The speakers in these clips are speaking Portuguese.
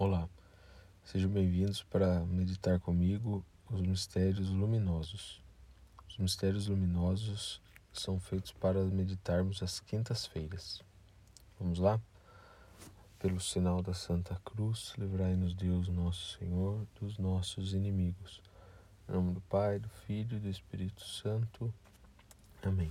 Olá, sejam bem-vindos para meditar comigo os mistérios luminosos. Os mistérios luminosos são feitos para meditarmos às quintas-feiras. Vamos lá? Pelo sinal da Santa Cruz, livrai-nos Deus, nosso Senhor, dos nossos inimigos. Em nome do Pai, do Filho e do Espírito Santo. Amém.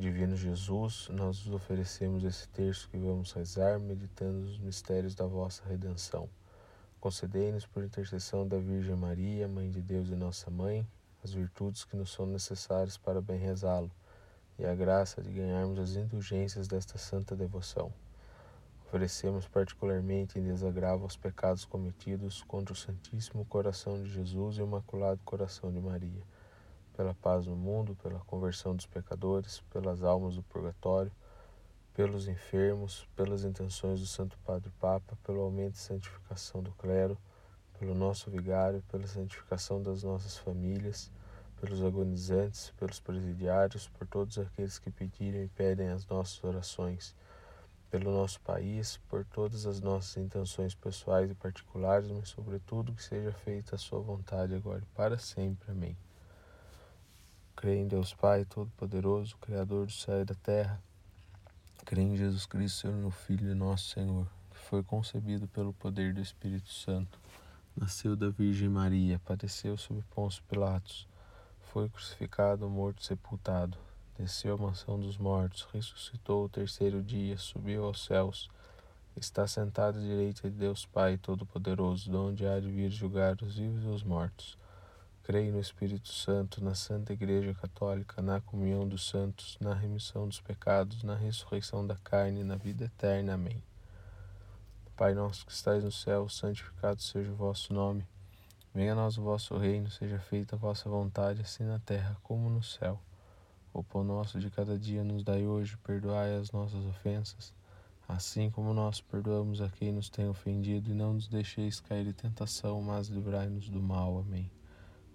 Divino Jesus, nós vos oferecemos esse terço que vamos rezar, meditando os mistérios da vossa redenção. Concedei-nos, por intercessão da Virgem Maria, Mãe de Deus e nossa Mãe, as virtudes que nos são necessárias para bem rezá-lo e a graça de ganharmos as indulgências desta santa devoção. Oferecemos particularmente em desagravo aos pecados cometidos contra o Santíssimo Coração de Jesus e o Imaculado Coração de Maria, pela paz no mundo, pela conversão dos pecadores, pelas almas do purgatório, pelos enfermos, pelas intenções do Santo Padre Papa, pelo aumento e santificação do clero, pelo nosso vigário, pela santificação das nossas famílias, pelos agonizantes, pelos presidiários, por todos aqueles que pediram e pedem as nossas orações, pelo nosso país, por todas as nossas intenções pessoais e particulares, mas sobretudo que seja feita a sua vontade agora e para sempre. Amém. Creio em Deus Pai Todo-Poderoso, Criador do céu e da terra. Creio em Jesus Cristo, seu Filho, nosso Senhor, que foi concebido pelo poder do Espírito Santo, nasceu da Virgem Maria, padeceu sob Pôncio Pilatos, foi crucificado, morto sepultado, desceu à mansão dos mortos, ressuscitou o terceiro dia, subiu aos céus, está sentado à direita de Deus Pai Todo-Poderoso, de onde há de vir julgar os vivos e os mortos. Creio no Espírito Santo, na Santa Igreja Católica, na comunhão dos santos, na remissão dos pecados, na ressurreição da carne e na vida eterna. Amém. Pai nosso que estais no céu, santificado seja o vosso nome. Venha a nós o vosso reino, seja feita a vossa vontade, assim na terra como no céu. O pão nosso de cada dia nos dai hoje, perdoai as nossas ofensas, assim como nós perdoamos a quem nos tem ofendido, e não nos deixeis cair em tentação, mas livrai-nos do mal. Amém.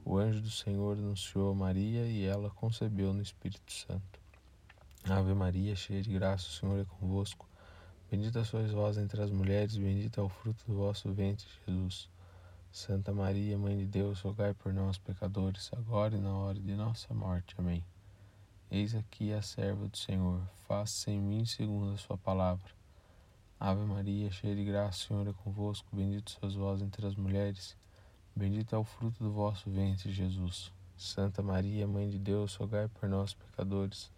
O anjo do Senhor anunciou a Maria e ela concebeu no Espírito Santo. Ave Maria, cheia de graça, o Senhor é convosco. Bendita sois vós entre as mulheres, bendito é o fruto do vosso ventre, Jesus. Santa Maria, Mãe de Deus, rogai por nós, pecadores, agora e na hora de nossa morte. Amém. Eis aqui a serva do Senhor, faça-se em mim segundo a sua palavra. Ave Maria, cheia de graça, o Senhor é convosco, bendito sois vós entre as mulheres, Bendito é o fruto do vosso ventre, Jesus. Santa Maria, Mãe de Deus, rogai por nós, pecadores,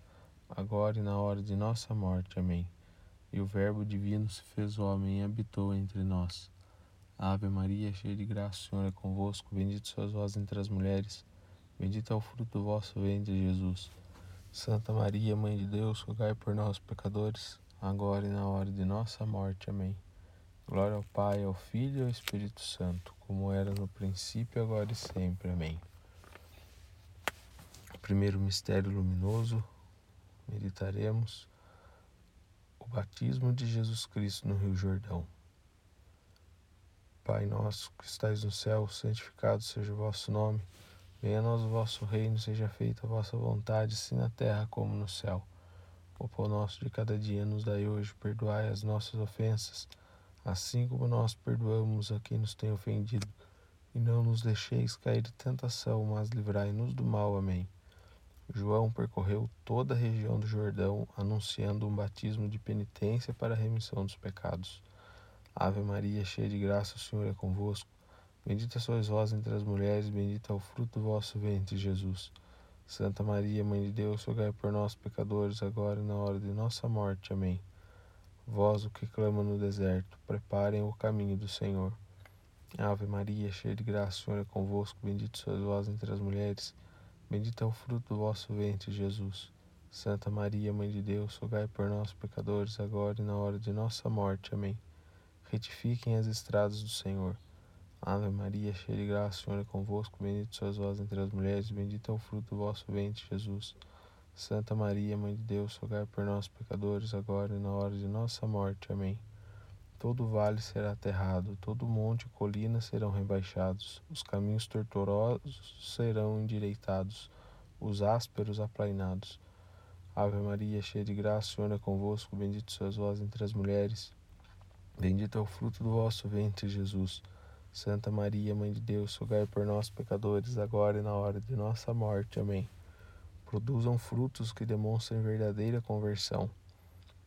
agora e na hora de nossa morte. Amém. E o Verbo divino se fez homem e habitou entre nós. Ave Maria, cheia de graça, o Senhor é convosco. Bendito sois vós entre as mulheres. Bendito é o fruto do vosso ventre, Jesus. Santa Maria, Mãe de Deus, rogai por nós, pecadores, agora e na hora de nossa morte. Amém. Glória ao Pai, ao Filho e ao Espírito Santo, como era no princípio, agora e sempre. Amém. Primeiro mistério luminoso, meditaremos o batismo de Jesus Cristo no Rio Jordão. Pai nosso que estais no céu, santificado seja o vosso nome. Venha a nós o vosso reino, seja feita a vossa vontade, assim na terra como no céu. O pão nosso de cada dia nos dai hoje, perdoai as nossas ofensas assim como nós perdoamos a quem nos tem ofendido. E não nos deixeis cair de tentação, mas livrai-nos do mal. Amém. João percorreu toda a região do Jordão, anunciando um batismo de penitência para a remissão dos pecados. Ave Maria, cheia de graça, o Senhor é convosco. Bendita sois vós entre as mulheres, bendito é o fruto do vosso ventre, Jesus. Santa Maria, Mãe de Deus, rogai por nós, pecadores, agora e na hora de nossa morte. Amém. Vós, o que clama no deserto, preparem o caminho do Senhor. Ave Maria, cheia de graça, o Senhor é convosco, bendito sois vós entre as mulheres, bendito é o fruto do vosso ventre, Jesus. Santa Maria, Mãe de Deus, rogai por nós, pecadores, agora e na hora de nossa morte. Amém. retifiquem as estradas do Senhor. Ave Maria, cheia de graça, o Senhor é convosco, bendito sois vós entre as mulheres, bendito é o fruto do vosso ventre, Jesus. Santa Maria, Mãe de Deus, rogai por nós, pecadores, agora e na hora de nossa morte. Amém. Todo vale será aterrado, todo monte e colina serão rebaixados, os caminhos tortuosos serão endireitados, os ásperos aplainados. Ave Maria, cheia de graça, o Senhor é convosco, bendito sois vós entre as mulheres, bendito é o fruto do vosso ventre, Jesus. Santa Maria, Mãe de Deus, rogai por nós, pecadores, agora e na hora de nossa morte. Amém. Produzam frutos que demonstrem verdadeira conversão.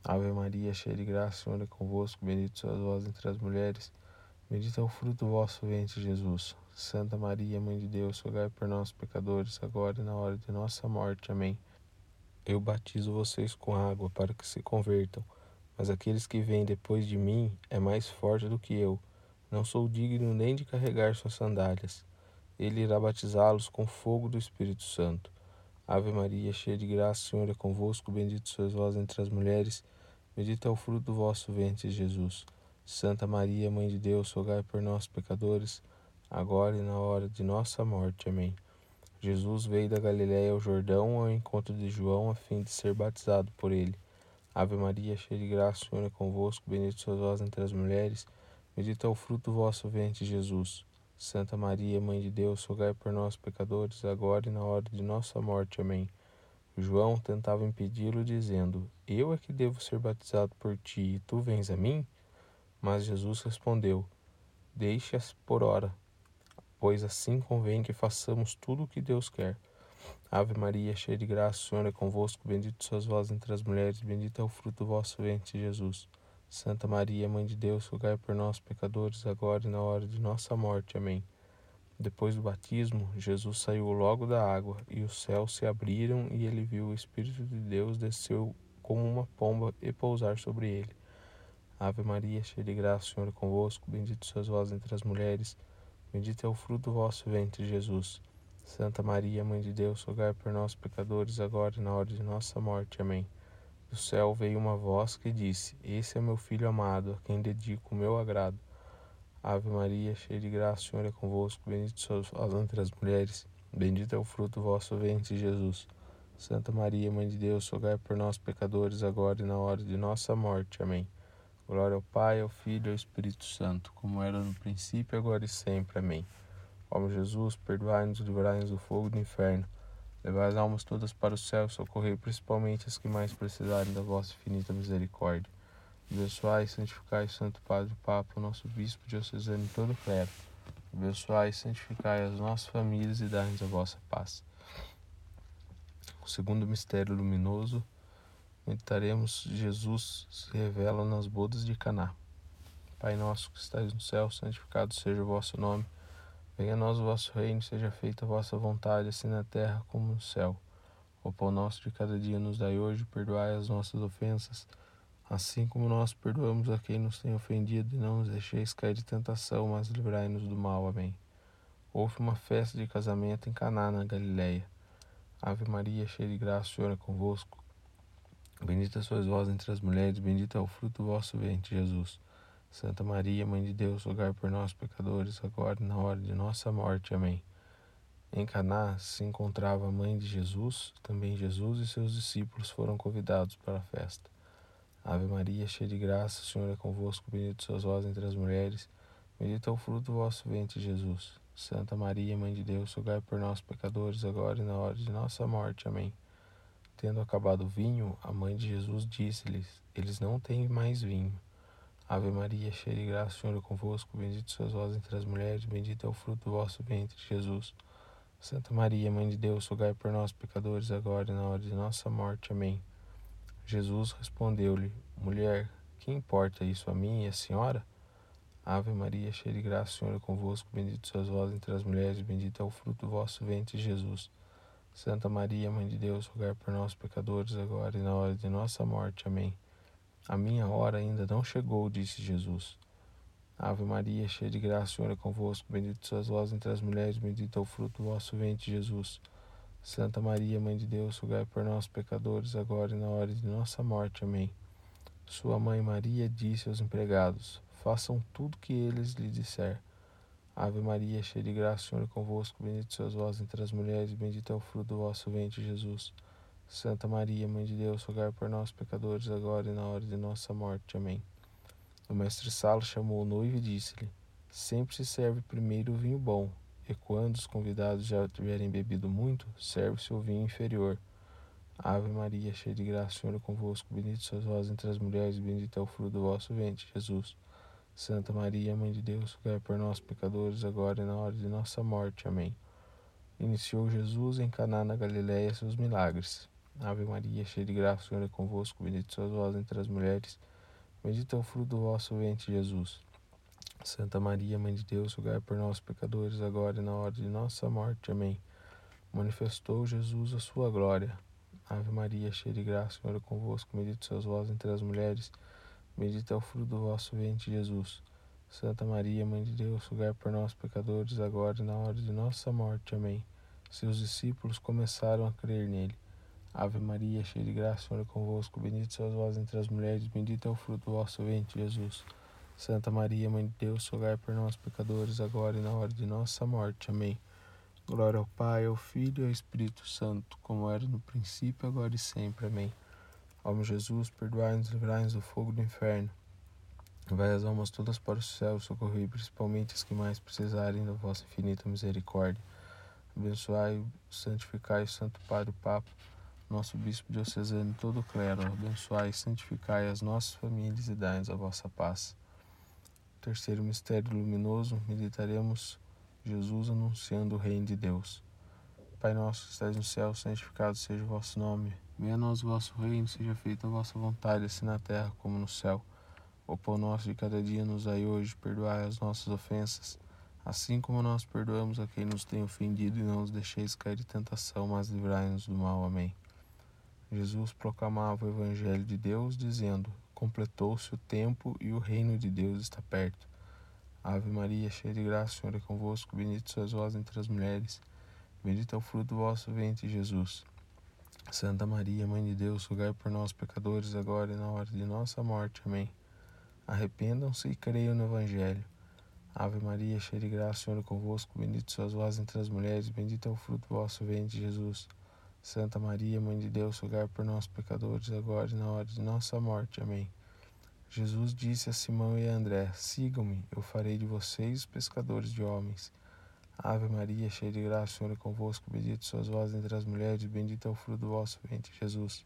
Ave Maria, cheia de graça, o Senhor é convosco, bendito sois vós entre as mulheres, bendito é o fruto do vosso ventre, Jesus. Santa Maria, Mãe de Deus, rogai por nós, pecadores, agora e na hora de nossa morte. Amém. Eu batizo vocês com água para que se convertam, mas aqueles que vêm depois de mim é mais forte do que eu não sou digno nem de carregar suas sandálias. Ele irá batizá-los com fogo do Espírito Santo. Ave Maria, cheia de graça, o Senhor é convosco, bendito sois vós entre as mulheres, bendito é o fruto do vosso ventre, Jesus. Santa Maria, Mãe de Deus, rogai por nós, pecadores, agora e na hora de nossa morte. Amém. Jesus veio da Galiléia ao Jordão ao encontro de João a fim de ser batizado por ele. Ave Maria, cheia de graça, o Senhor é convosco, bendito sois vós entre as mulheres, Bendito é o fruto do vosso ventre, Jesus. Santa Maria, Mãe de Deus, rogai por nós, pecadores, agora e na hora de nossa morte. Amém. João tentava impedi-lo, dizendo: Eu é que devo ser batizado por ti, e tu vens a mim? Mas Jesus respondeu: Deixe-as por ora, pois assim convém que façamos tudo o que Deus quer. Ave Maria, cheia de graça, o Senhor é convosco, bendito sois vós entre as mulheres, bendito é o fruto do vosso ventre, Jesus. Santa Maria, Mãe de Deus, rogai por nós, pecadores, agora e na hora de nossa morte. Amém. Depois do batismo, Jesus saiu logo da água, e os céus se abriram, e ele viu o Espírito de Deus desceu como uma pomba e pousar sobre ele. Ave Maria, cheia de graça, o Senhor é convosco, bendito sois vós entre as mulheres, bendito é o fruto do vosso ventre, Jesus. Santa Maria, Mãe de Deus, rogai por nós, pecadores, agora e na hora de nossa morte. Amém. Do céu veio uma voz que disse: Esse é meu filho amado, a quem dedico o meu agrado. Ave Maria, cheia de graça, o Senhor é convosco, bendito sois vós entre as mulheres, bendito é o fruto do vosso ventre, Jesus. Santa Maria, Mãe de Deus, rogai por nós, pecadores, agora e na hora de nossa morte. Amém. Glória ao Pai, ao Filho e ao Espírito Santo, como era no princípio, agora e sempre. Amém. Ó Jesus, perdoai-nos livrai-nos do fogo do inferno Levai as almas todas para o céu socorrei principalmente as que mais precisarem da vossa infinita misericórdia. Abençoai e santificai o Santo Padre Papa, o nosso Bispo diocesano e todo o clero. Abençoai e santificai as nossas famílias e dai-nos a vossa paz. O segundo mistério luminoso, meditaremos Jesus se revela nas bodas de Caná. Pai nosso que estais no céu, santificado seja o vosso nome. Venha a nós o vosso reino, seja feita a vossa vontade, assim na terra como no céu. O pão nosso de cada dia nos dai hoje, perdoai as nossas ofensas, assim como nós perdoamos a quem nos tem ofendido, e não nos deixeis cair de tentação, mas livrai-nos do mal. Amém. Houve uma festa de casamento em Caná, na Galiléia. Ave Maria, cheia de graça, o Senhor é convosco. Bendita sois vós entre as mulheres, bendito é o fruto do vosso ventre, Jesus. Santa Maria, Mãe de Deus, rogai por nós, pecadores, agora e na hora de nossa morte. Amém. Em Caná se encontrava a mãe de Jesus, também Jesus e seus discípulos foram convidados para a festa. Ave Maria, cheia de graça, o Senhor é convosco, bendito sois vós entre as mulheres, bendito é o fruto do vosso ventre, Jesus. Santa Maria, Mãe de Deus, rogai por nós, pecadores, agora e na hora de nossa morte. Amém. Tendo acabado o vinho, a mãe de Jesus disse-lhes: Eles não têm mais vinho. Ave Maria, cheia de graça, o Senhor é convosco, bendito sois vós entre as mulheres, bendito é o fruto do vosso ventre, Jesus. Santa Maria, Mãe de Deus, rogai por nós, pecadores, agora e na hora de nossa morte. Amém. Jesus respondeu-lhe, Mulher, que importa isso a mim e a senhora? Ave Maria, cheia de graça, o Senhor é convosco, bendito sois vós entre as mulheres, bendito é o fruto do vosso ventre, Jesus. Santa Maria, Mãe de Deus, rogai por nós, pecadores, agora e na hora de nossa morte. Amém. A minha hora ainda não chegou, disse Jesus. Ave Maria, cheia de graça, o Senhor é convosco. Bendito sois vós entre as mulheres, bendito é o fruto do vosso ventre, Jesus. Santa Maria, Mãe de Deus, rogai por nós, pecadores, agora e na hora de nossa morte. Amém. Sua mãe Maria disse aos empregados: façam tudo que eles lhe disser. Ave Maria, cheia de graça, o Senhor é convosco, bendito sois vós entre as mulheres, bendito é o fruto do vosso ventre, Jesus. Santa Maria, Mãe de Deus, rogai por nós, pecadores, agora e na hora de nossa morte. Amém. O mestre Salo chamou o noivo e disse-lhe: Sempre se serve primeiro o vinho bom, e quando os convidados já tiverem bebido muito, serve-se o vinho inferior. Ave Maria, cheia de graça, o Senhor é convosco, bendito sois vós entre as mulheres, e bendito é o fruto do vosso ventre, Jesus. Santa Maria, Mãe de Deus, rogai por nós, pecadores, agora e na hora de nossa morte. Amém. Iniciou Jesus em Caná na Galiléia seus milagres. Ave Maria, cheia de graça, o Senhor é convosco, bendito sois vós entre as mulheres, bendito é o fruto do vosso ventre, Jesus. Santa Maria, Mãe de Deus, rogai por nós, pecadores, agora e na hora de nossa morte. Amém. Manifestou Jesus a sua glória. Ave Maria, cheia de graça, o Senhor é convosco, bendito sois vós entre as mulheres, bendito é o fruto do vosso ventre, Jesus. Santa Maria, Mãe de Deus, rogai por nós, pecadores, agora e na hora de nossa morte. Amém. Seus discípulos começaram a crer nele. Ave Maria, cheia de graça, o Senhor é convosco, bendito sois vós entre as mulheres, bendito é o fruto do vosso ventre, Jesus. Santa Maria, Mãe de Deus, rogai por nós, pecadores, agora e na hora de nossa morte. Amém. Glória ao Pai, ao Filho e ao Espírito Santo, como era no princípio, agora e sempre. Amém. Ó Jesus, perdoai-nos livrai-nos do fogo do inferno. Vai as almas todas para o céu, socorrei principalmente as que mais precisarem da vossa infinita misericórdia. Abençoai, santificai o Santo Padre o Papa, nosso Bispo diocesano todo o clero. Abençoai e santificai as nossas famílias e dai-nos a vossa paz. Terceiro mistério luminoso, meditaremos Jesus anunciando o reino de Deus. Pai nosso que estás no céu, santificado seja o vosso nome. Venha a nós o vosso reino, seja feita a vossa vontade, assim na terra como no céu. O pão nosso de cada dia nos dai hoje, perdoai as nossas ofensas, assim como nós perdoamos a quem nos tem ofendido, e não nos deixeis cair em tentação, mas livrai-nos do mal. Amém. Jesus proclamava o Evangelho de Deus, dizendo: completou-se o tempo e o reino de Deus está perto. Ave Maria, cheia de graça, o Senhor é convosco, bendito sois vós entre as mulheres, bendito é o fruto do vosso ventre, Jesus. Santa Maria, Mãe de Deus, rogai por nós, pecadores, agora e na hora de nossa morte. Amém. Arrependam-se e creiam no Evangelho. Ave Maria, cheia de graça, o Senhor é convosco, bendito sois vós entre as mulheres, bendito é o fruto do vosso ventre, Jesus. Santa Maria, Mãe de Deus, rogai por nós, pecadores, agora e na hora de nossa morte. Amém. Jesus disse a Simão e a André: Sigam-me, eu farei de vocês pescadores de homens. Ave Maria, cheia de graça, o Senhor é convosco, bendito sois vós entre as mulheres, bendito é o fruto do vosso ventre, Jesus.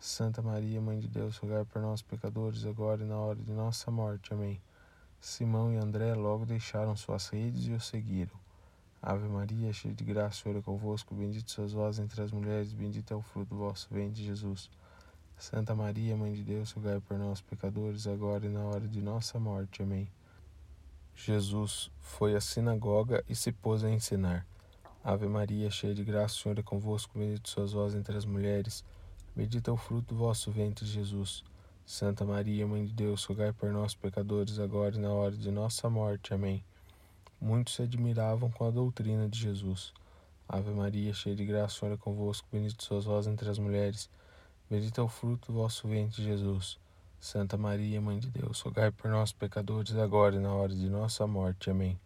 Santa Maria, Mãe de Deus, rogai por nós, pecadores, agora e na hora de nossa morte. Amém. Simão e André logo deixaram suas redes e o seguiram. Ave Maria, cheia de graça, o Senhor é convosco, bendito sois vós entre as mulheres, bendito é o fruto do vosso ventre, Jesus. Santa Maria, Mãe de Deus, rogai por nós, pecadores, agora e na hora de nossa morte. Amém. Jesus foi à sinagoga e se pôs a ensinar. Ave Maria, cheia de graça, o Senhor é convosco, bendito sois vós entre as mulheres, bendito é o fruto do vosso ventre, Jesus. Santa Maria, Mãe de Deus, rogai por nós, pecadores, agora e na hora de nossa morte. Amém. Muitos se admiravam com a doutrina de Jesus. Ave Maria, cheia de graça, o convosco, bendito sois vós entre as mulheres, bendito é o fruto do vosso ventre, Jesus. Santa Maria, Mãe de Deus, rogai por nós, pecadores, agora e na hora de nossa morte. Amém.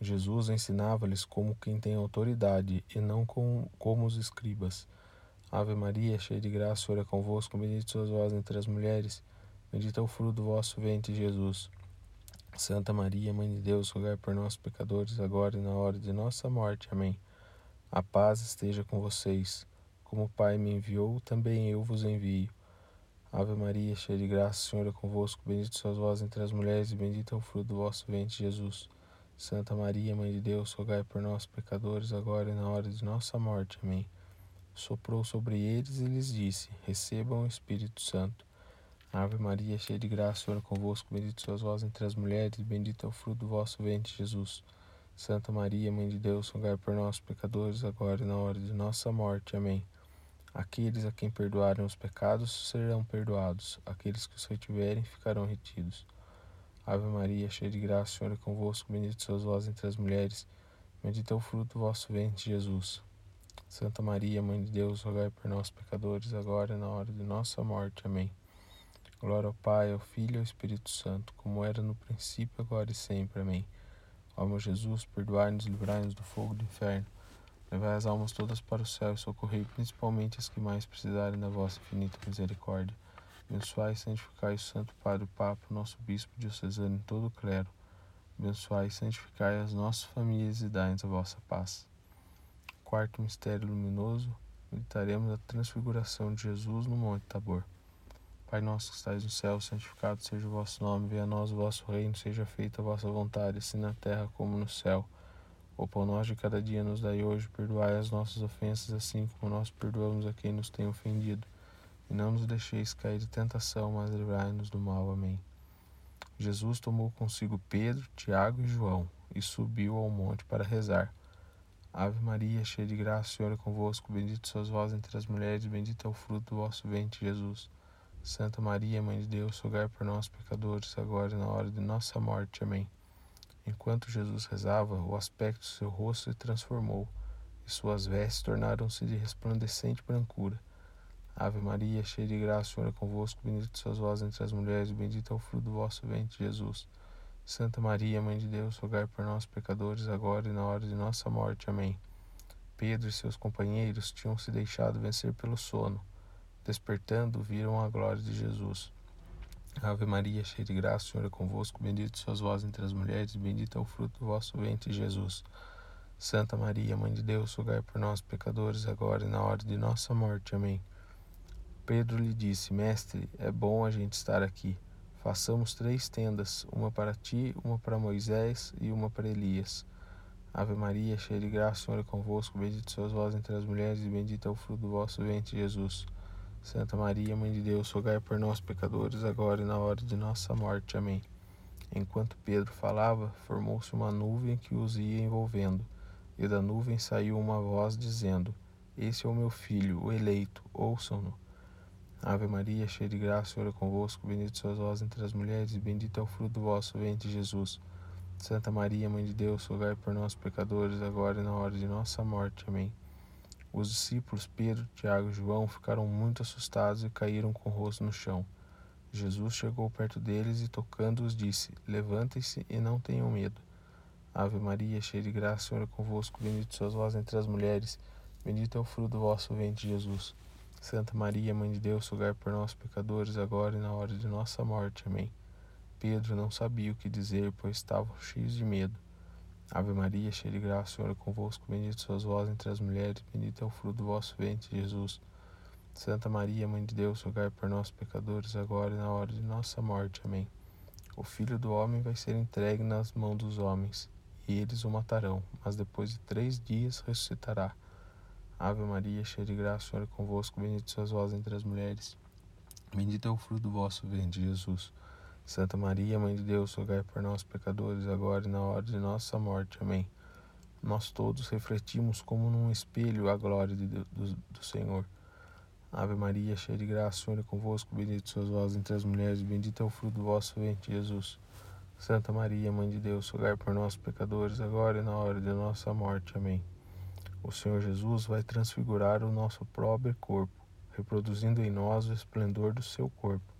Jesus ensinava-lhes como quem tem autoridade, e não como, como os escribas. Ave Maria, cheia de graça, o convosco, bendito sois vós entre as mulheres, bendito é o fruto do vosso ventre, Jesus. Santa Maria, Mãe de Deus, rogai por nós, pecadores, agora e na hora de nossa morte. Amém. A paz esteja com vocês. Como o Pai me enviou, também eu vos envio. Ave Maria, cheia de graça, o Senhor é convosco. Bendito sois vós entre as mulheres, e bendito é o fruto do vosso ventre, Jesus. Santa Maria, Mãe de Deus, rogai por nós, pecadores, agora e na hora de nossa morte. Amém. Soprou sobre eles e lhes disse: Recebam o Espírito Santo. Ave Maria, cheia de graça, o Senhor é convosco, bendito sois vós entre as mulheres, bendito é o fruto do vosso ventre, Jesus. Santa Maria, Mãe de Deus, rogai por nós, pecadores, agora e na hora de nossa morte. Amém. Aqueles a quem perdoarem os pecados serão perdoados, aqueles que os retiverem ficarão retidos. Ave Maria, cheia de graça, o Senhor é convosco, bendito sois vós entre as mulheres, bendito é o fruto do vosso ventre, Jesus. Santa Maria, Mãe de Deus, rogai por nós, pecadores, agora e na hora de nossa morte. Amém. Glória ao Pai, ao Filho e ao Espírito Santo, como era no princípio, agora e sempre. Amém. Ó meu Jesus, perdoai-nos livrai-nos do fogo do inferno. Levai as almas todas para o céu e socorrei principalmente as que mais precisarem da vossa infinita misericórdia. Abençoai e santificai o Santo Padre o Papa, nosso Bispo diocesano e todo o clero. Abençoai e santificai as nossas famílias e dai-nos a vossa paz. Quarto mistério luminoso, meditaremos a transfiguração de Jesus no Monte Tabor. Pai nosso que estais no céu, santificado seja o vosso nome, venha a nós o vosso reino, seja feita a vossa vontade, assim na terra como no céu. O pão nosso de cada dia nos dai hoje, perdoai as nossas ofensas, assim como nós perdoamos a quem nos tem ofendido. E não nos deixeis cair de tentação, mas livrai-nos do mal. Amém. Jesus tomou consigo Pedro, Tiago e João e subiu ao monte para rezar. Ave Maria, cheia de graça, o Senhor é convosco, bendito sois vós entre as mulheres, bendito é o fruto do vosso ventre, Jesus. Santa Maria, Mãe de Deus, rogai por nós, pecadores, agora e na hora de nossa morte. Amém. Enquanto Jesus rezava, o aspecto do seu rosto se transformou, e suas vestes tornaram-se de resplandecente brancura. Ave Maria, cheia de graça, o Senhor é convosco, bendito sois vós entre as mulheres, bendito é o fruto do vosso ventre, Jesus. Santa Maria, Mãe de Deus, rogai por nós, pecadores, agora e na hora de nossa morte. Amém. Pedro e seus companheiros tinham se deixado vencer pelo sono Despertando, viram a glória de Jesus. Ave Maria, cheia de graça, o Senhor é convosco, bendito sois vós entre as mulheres, bendito é o fruto do vosso ventre, Jesus. Santa Maria, Mãe de Deus, rogai por nós, pecadores, agora e na hora de nossa morte. Amém. Pedro lhe disse: Mestre, é bom a gente estar aqui. Façamos três tendas, uma para ti, uma para Moisés e uma para Elias. Ave Maria, cheia de graça, o Senhor é convosco, bendito sois vós entre as mulheres, e bendito é o fruto do vosso ventre, Jesus. Santa Maria, Mãe de Deus, rogai por nós, pecadores, agora e na hora de nossa morte. Amém. Enquanto Pedro falava, formou-se uma nuvem que os ia envolvendo, e da nuvem saiu uma voz dizendo: Esse é o meu filho, o eleito, ouçam-no. Ave Maria, cheia de graça, o Senhor é convosco, bendito sois vós entre as mulheres, e bendito é o fruto do vosso ventre, Jesus. Santa Maria, Mãe de Deus, rogai por nós, pecadores, agora e na hora de nossa morte. Amém. Os discípulos Pedro, Tiago e João ficaram muito assustados e caíram com o rosto no chão. Jesus chegou perto deles e, tocando-os, disse: Levantem-se e não tenham medo. Ave Maria, cheia de graça, o Senhor é convosco, bendito sois vós entre as mulheres, bendito é o fruto do vosso ventre, Jesus. Santa Maria, Mãe de Deus, rogai por nós, pecadores, agora e na hora de nossa morte. Amém. Pedro não sabia o que dizer, pois estavam cheios de medo. Ave Maria, cheia de graça, o Senhor é convosco, bendito sois vós entre as mulheres, bendito é o fruto do vosso ventre, Jesus. Santa Maria, Mãe de Deus, rogai por nós, pecadores, agora e na hora de nossa morte. Amém. O Filho do Homem vai ser entregue nas mãos dos homens, e eles o matarão, mas depois de três dias ressuscitará. Ave Maria, cheia de graça, o Senhor é convosco, bendito sois vós entre as mulheres, bendito é o fruto do vosso ventre, Jesus. Santa Maria, Mãe de Deus, rogai por nós, pecadores, agora e na hora de nossa morte. Amém. Nós todos refletimos como num espelho a glória de do, do Senhor. Ave Maria, cheia de graça, o Senhor é convosco, bendito sois vós entre as mulheres, bendito é o fruto do vosso ventre, Jesus. Santa Maria, Mãe de Deus, rogai por nós, pecadores, agora e na hora de nossa morte. Amém. O Senhor Jesus vai transfigurar o nosso próprio corpo, reproduzindo em nós o esplendor do seu corpo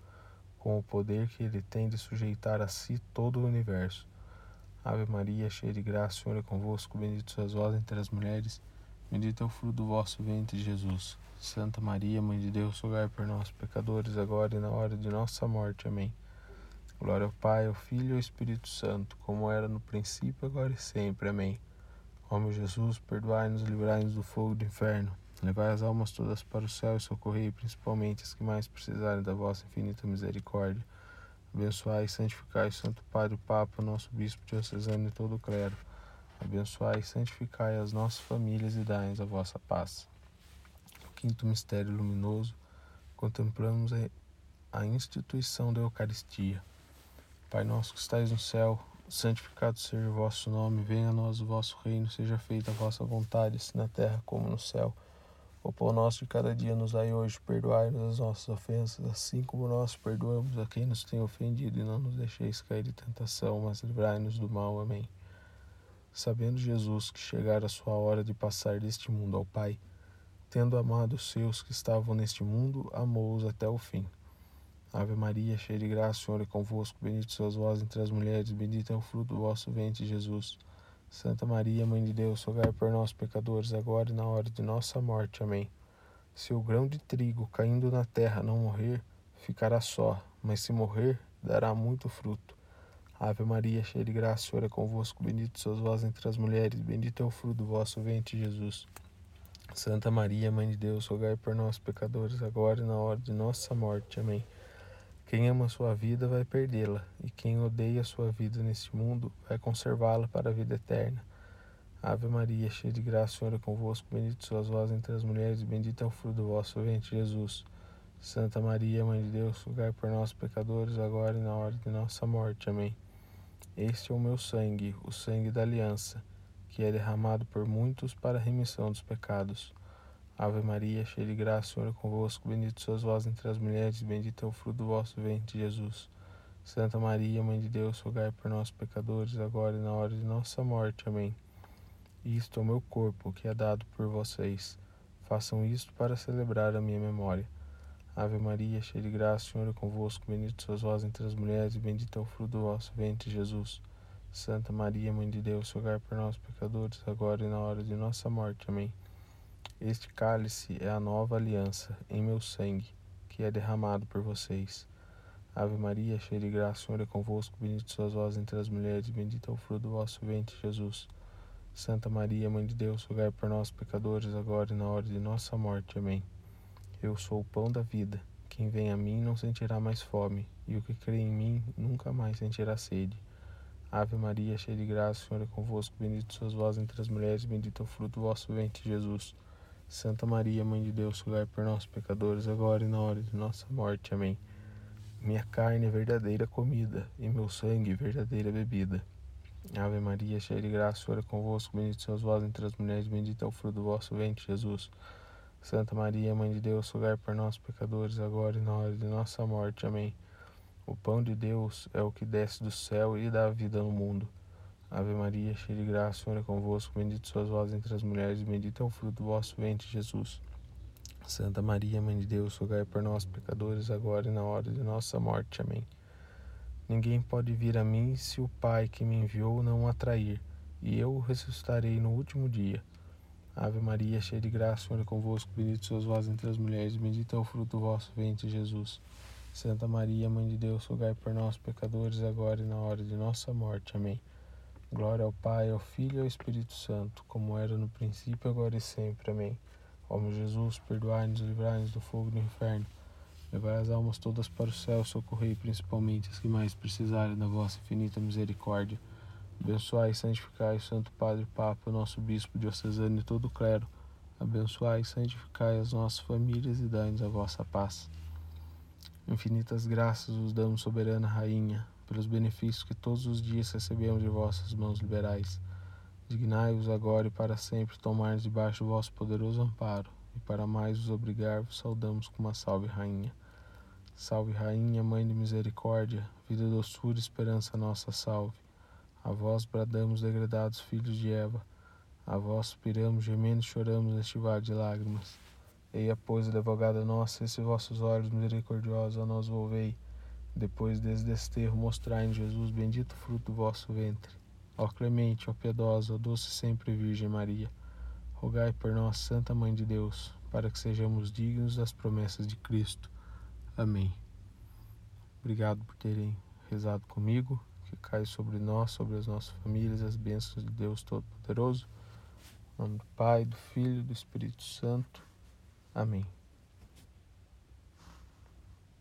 com o poder que ele tem de sujeitar a si todo o universo. Ave Maria, cheia de graça, o Senhor é convosco, bendito sois vós entre as mulheres, bendito é o fruto do vosso ventre, Jesus. Santa Maria, Mãe de Deus, rogai por nós, pecadores, agora e na hora de nossa morte. Amém. Glória ao Pai, ao Filho e ao Espírito Santo, como era no princípio, agora e sempre. Amém. Ó meu Jesus, perdoai-nos e livrai-nos do fogo do inferno Levai as almas todas para o céu e socorrei principalmente as que mais precisarem da vossa infinita misericórdia. Abençoai e santificai o Santo Padre, o Papa, nosso Bispo diocesano e todo o clero. Abençoai e santificai as nossas famílias e dai-nos a vossa paz. O quinto mistério luminoso, contemplamos a instituição da Eucaristia. Pai nosso que estais no céu, santificado seja o vosso nome, venha a nós o vosso reino, seja feita a vossa vontade, assim na terra como no céu. O pão nosso de cada dia nos dai hoje, perdoai-nos as nossas ofensas, assim como nós perdoamos a quem nos tem ofendido, e não nos deixeis cair de tentação, mas livrai-nos do mal. Amém. Sabendo Jesus que chegara a sua hora de passar deste mundo ao Pai, tendo amado os seus que estavam neste mundo, amou-os até o fim. Ave Maria, cheia de graça, o Senhor é convosco. Bendito sois vós entre as mulheres, bendito é o fruto do vosso ventre, Jesus. Santa Maria, Mãe de Deus, rogai por nós, pecadores, agora e na hora de nossa morte. Amém. Se o grão de trigo caindo na terra não morrer, ficará só, mas se morrer, dará muito fruto. Ave Maria, cheia de graça, o Senhor é convosco. Bendito sois vós entre as mulheres, bendito é o fruto do vosso ventre, Jesus. Santa Maria, Mãe de Deus, rogai por nós, pecadores, agora e na hora de nossa morte. Amém. Quem ama sua vida vai perdê-la, e quem odeia sua vida neste mundo vai conservá-la para a vida eterna. Ave Maria, cheia de graça, o Senhor é convosco. Bendito sois vós entre as mulheres, bendito é o fruto do vosso ventre, Jesus. Santa Maria, Mãe de Deus, rogai por nós, pecadores, agora e na hora de nossa morte. Amém. Este é o meu sangue, o sangue da aliança, que é derramado por muitos para a remissão dos pecados. Ave Maria, cheia de graça, o Senhor é convosco, bendito sois vós entre as mulheres, bendito é o fruto do vosso ventre, Jesus. Santa Maria, Mãe de Deus, rogai por nós, pecadores, agora e na hora de nossa morte. Amém. Isto é o meu corpo, que é dado por vocês. Façam isto para celebrar a minha memória. Ave Maria, cheia de graça, o Senhor é convosco, bendito sois vós entre as mulheres, e bendito é o fruto do vosso ventre, Jesus. Santa Maria, Mãe de Deus, rogai por nós, pecadores, agora e na hora de nossa morte. Amém. Este cálice é a nova aliança em meu sangue, que é derramado por vocês. Ave Maria, cheia de graça, o Senhor é convosco, bendito sois vós entre as mulheres, bendito é o fruto do vosso ventre, Jesus. Santa Maria, Mãe de Deus, rogai por nós, pecadores, agora e na hora de nossa morte. Amém. Eu sou o pão da vida. Quem vem a mim não sentirá mais fome, e o que crê em mim nunca mais sentirá sede. Ave Maria, cheia de graça, o Senhor é convosco, bendito sois vós entre as mulheres, bendito é o fruto do vosso ventre, Jesus. Santa Maria, Mãe de Deus, rogai por nós, pecadores, agora e na hora de nossa morte. Amém. Minha carne é verdadeira comida, e meu sangue verdadeira bebida. Ave Maria, cheia de graça, o Senhor é convosco, bendito sois vós entre as mulheres, bendito é o fruto do vosso ventre, Jesus. Santa Maria, Mãe de Deus, rogai por nós, pecadores, agora e na hora de nossa morte. Amém. O pão de Deus é o que desce do céu e dá vida no mundo. Ave Maria, cheia de graça, o Senhor é convosco, bendito sois vós entre as mulheres, bendito é o fruto do vosso ventre, Jesus. Santa Maria, Mãe de Deus, rogai por nós, pecadores, agora e na hora de nossa morte. Amém. Ninguém pode vir a mim se o Pai que me enviou não atrair, e eu o ressuscitarei no último dia. Ave Maria, cheia de graça, o Senhor é convosco, bendito sois vós entre as mulheres, bendito é o fruto do vosso ventre, Jesus. Santa Maria, Mãe de Deus, rogai por nós, pecadores, agora e na hora de nossa morte. Amém. Glória ao Pai, ao Filho e ao Espírito Santo, como era no princípio, agora e sempre. Amém. Ó meu Jesus, perdoai-nos livrai-nos do fogo do inferno. Levai as almas todas para o céu, socorrei principalmente as que mais precisarem da vossa infinita misericórdia. Abençoai e santificai o Santo Padre Papa, nosso Bispo diocesano e todo o clero. Abençoai e santificai as nossas famílias e dai-nos a vossa paz. Infinitas graças vos damos, soberana Rainha, pelos benefícios que todos os dias recebemos de vossas mãos liberais. Dignai-vos agora e para sempre tomar debaixo do vosso poderoso amparo, e para mais vos obrigar, vos saudamos com uma salve, Rainha. Salve, Rainha, Mãe de Misericórdia, vida, doçura e esperança nossa, salve. A vós bradamos, degradados filhos de Eva, a vós suspiramos, gemendo e choramos neste vale de lágrimas. Eia, pois, advogada nossa, esses vossos olhos misericordiosos a nós volvei, depois desse desterro mostrai em Jesus bendito fruto do vosso ventre. Ó clemente, ó piedosa, ó doce sempre Virgem Maria, rogai por nós, Santa Mãe de Deus, para que sejamos dignos das promessas de Cristo. Amém. Obrigado por terem rezado comigo que cai sobre nós, sobre as nossas famílias, as bênçãos de Deus Todo-Poderoso. Em nome do Pai, do Filho e do Espírito Santo. Amém.